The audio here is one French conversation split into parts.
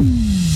Mm-hmm.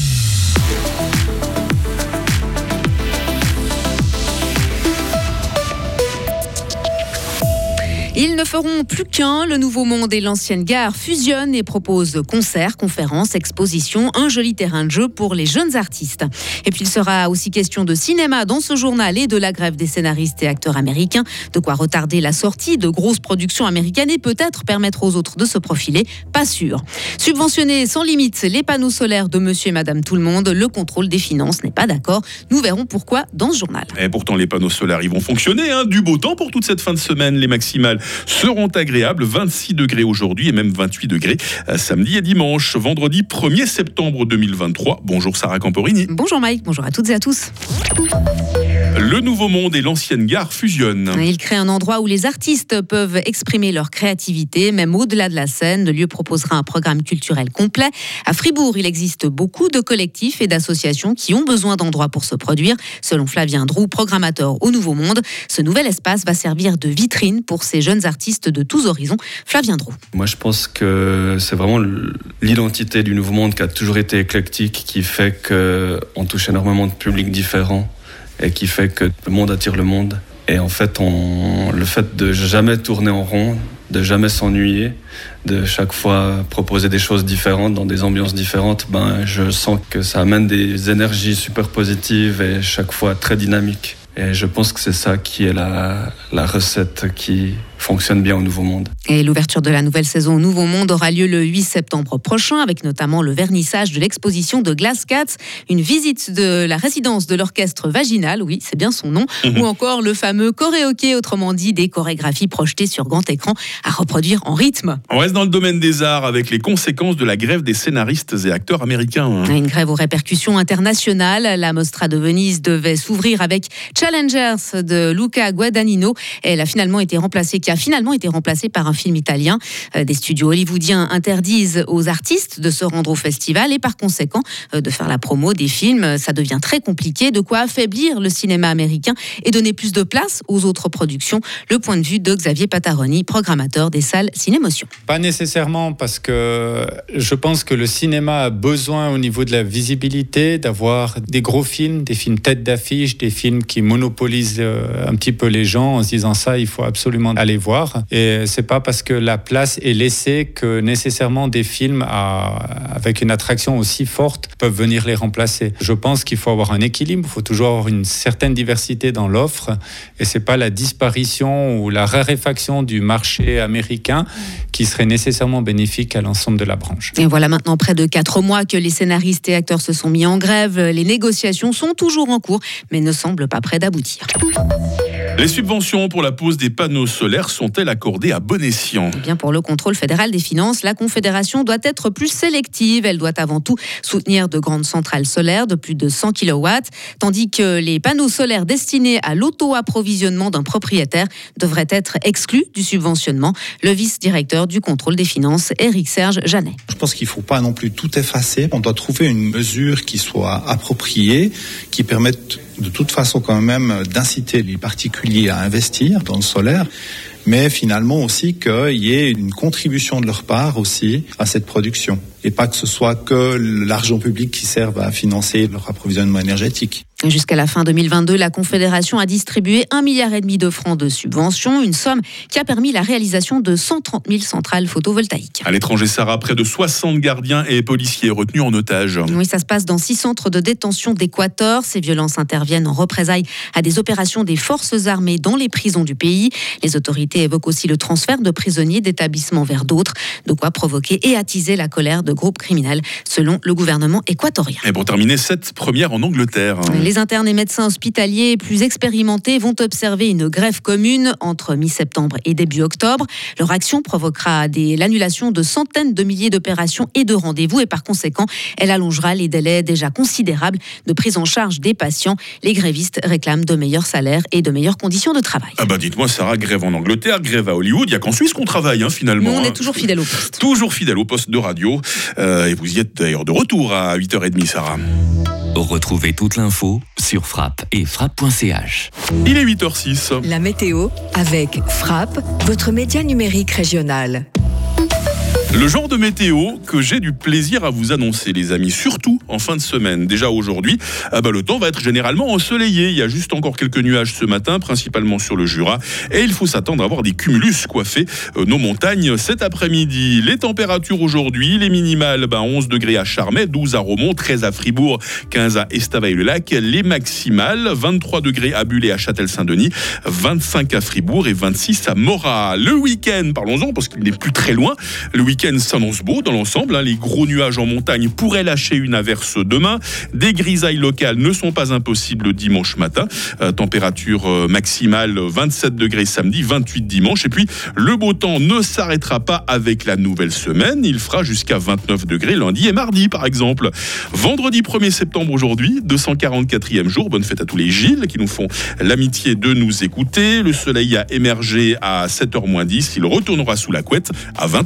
Ils ne feront plus qu'un. Le Nouveau Monde et l'ancienne gare fusionnent et proposent concerts, conférences, expositions, un joli terrain de jeu pour les jeunes artistes. Et puis il sera aussi question de cinéma dans ce journal et de la grève des scénaristes et acteurs américains. De quoi retarder la sortie de grosses productions américaines et peut-être permettre aux autres de se profiler. Pas sûr. Subventionner sans limite les panneaux solaires de monsieur et madame tout le monde, le contrôle des finances n'est pas d'accord. Nous verrons pourquoi dans ce journal. Et pourtant, les panneaux solaires, ils vont fonctionner. Hein. Du beau temps pour toute cette fin de semaine. Les maximales seront agréables. 26 degrés aujourd'hui et même 28 degrés euh, samedi et dimanche. Vendredi 1er septembre 2023. Bonjour Sarah Camporini. Bonjour Mike, bonjour à toutes et à tous. Le Nouveau Monde et l'ancienne gare fusionnent. Il crée un endroit où les artistes peuvent exprimer leur créativité, même au-delà de la scène. Le lieu proposera un programme culturel complet. À Fribourg, il existe beaucoup de collectifs et d'associations qui ont besoin d'endroits pour se produire. Selon Flavien Drou, programmateur au Nouveau Monde, ce nouvel espace va servir de vitrine pour ces jeunes artistes de tous horizons. Flavien Drou. Moi, je pense que c'est vraiment l'identité du Nouveau Monde qui a toujours été éclectique, qui fait qu'on touche énormément de publics différents et qui fait que le monde attire le monde. Et en fait, on, le fait de jamais tourner en rond, de jamais s'ennuyer, de chaque fois proposer des choses différentes dans des ambiances différentes, ben, je sens que ça amène des énergies super positives et chaque fois très dynamiques. Et je pense que c'est ça qui est la, la recette qui fonctionne bien au Nouveau Monde. Et l'ouverture de la nouvelle saison au Nouveau Monde aura lieu le 8 septembre prochain, avec notamment le vernissage de l'exposition de Glass Cats, une visite de la résidence de l'orchestre vaginal, oui, c'est bien son nom, mhm. ou encore le fameux choréoké, autrement dit des chorégraphies projetées sur grand écran à reproduire en rythme. On reste dans le domaine des arts avec les conséquences de la grève des scénaristes et acteurs américains. Une grève aux répercussions internationales. La Mostra de Venise devait s'ouvrir avec Challengers de Luca Guadagnino. Elle a finalement été remplacée a finalement été remplacé par un film italien. Euh, des studios hollywoodiens interdisent aux artistes de se rendre au festival et par conséquent euh, de faire la promo des films. Ça devient très compliqué, de quoi affaiblir le cinéma américain et donner plus de place aux autres productions. Le point de vue de Xavier Pataroni, programmateur des salles Cinémotion. Pas nécessairement parce que je pense que le cinéma a besoin au niveau de la visibilité d'avoir des gros films, des films tête d'affiche, des films qui monopolisent euh, un petit peu les gens en se disant ça, il faut absolument aller voir. Et c'est pas parce que la place est laissée que nécessairement des films avec une attraction aussi forte peuvent venir les remplacer. Je pense qu'il faut avoir un équilibre, il faut toujours avoir une certaine diversité dans l'offre. Et c'est pas la disparition ou la raréfaction du marché américain qui serait nécessairement bénéfique à l'ensemble de la branche. Et voilà maintenant près de quatre mois que les scénaristes et acteurs se sont mis en grève. Les négociations sont toujours en cours, mais ne semblent pas près d'aboutir. Les subventions pour la pose des panneaux solaires sont-elles accordées à bon escient? Eh bien, Pour le contrôle fédéral des finances, la Confédération doit être plus sélective. Elle doit avant tout soutenir de grandes centrales solaires de plus de 100 kW, tandis que les panneaux solaires destinés à l'auto-approvisionnement d'un propriétaire devraient être exclus du subventionnement. Le vice-directeur du contrôle des finances, Éric Serge Janet. Je pense qu'il ne faut pas non plus tout effacer. On doit trouver une mesure qui soit appropriée, qui permette de toute façon quand même d'inciter les particuliers à investir dans le solaire mais finalement aussi qu'il y ait une contribution de leur part aussi à cette production et pas que ce soit que l'argent public qui serve à financer leur approvisionnement énergétique. Jusqu'à la fin 2022, la Confédération a distribué un milliard et demi de francs de subventions, une somme qui a permis la réalisation de 130 000 centrales photovoltaïques. À l'étranger, Sarah, près de 60 gardiens et policiers retenus en otage. Oui, ça se passe dans six centres de détention d'Équateur. Ces violences interviennent en représailles à des opérations des forces armées dans les prisons du pays. Les autorités évoquent aussi le transfert de prisonniers d'établissements vers d'autres, de quoi provoquer et attiser la colère de groupes criminels, selon le gouvernement équatorien. Et pour terminer, cette première en Angleterre. Les internes et médecins hospitaliers plus expérimentés vont observer une grève commune entre mi-septembre et début octobre. Leur action provoquera l'annulation de centaines de milliers d'opérations et de rendez-vous et par conséquent, elle allongera les délais déjà considérables de prise en charge des patients. Les grévistes réclament de meilleurs salaires et de meilleures conditions de travail. Ah bah dites-moi Sarah, grève en Angleterre, grève à Hollywood, il n'y a qu'en Suisse qu'on travaille hein, finalement. on est hein. toujours fidèle au poste. Toujours fidèle au poste de radio. Euh, et vous y êtes d'ailleurs de retour à 8h30 Sarah. Retrouvez toute l'info sur frappe et frappe.ch. Il est 8h06. La météo avec Frappe, votre média numérique régional. Le genre de météo que j'ai du plaisir à vous annoncer, les amis, surtout en fin de semaine. Déjà aujourd'hui, ah bah, le temps va être généralement ensoleillé. Il y a juste encore quelques nuages ce matin, principalement sur le Jura. Et il faut s'attendre à avoir des cumulus coiffés euh, nos montagnes cet après-midi. Les températures aujourd'hui, les minimales, bah, 11 degrés à Charmet, 12 à Romont, 13 à Fribourg, 15 à Estavayer-le-Lac. Les maximales, 23 degrés à Bulle et à Châtel-Saint-Denis, 25 à Fribourg et 26 à Morat. Le week-end, parlons-en parce qu'il n'est plus très loin. Week-end s'annonce beau dans l'ensemble. Hein. Les gros nuages en montagne pourraient lâcher une averse demain. Des grisailles locales ne sont pas impossibles dimanche matin. Euh, température euh, maximale 27 degrés samedi, 28 dimanche. Et puis le beau temps ne s'arrêtera pas avec la nouvelle semaine. Il fera jusqu'à 29 degrés lundi et mardi par exemple. Vendredi 1er septembre aujourd'hui, 244e jour. Bonne fête à tous les Gilles qui nous font l'amitié de nous écouter. Le soleil a émergé à 7h10. Il retournera sous la couette à 20h.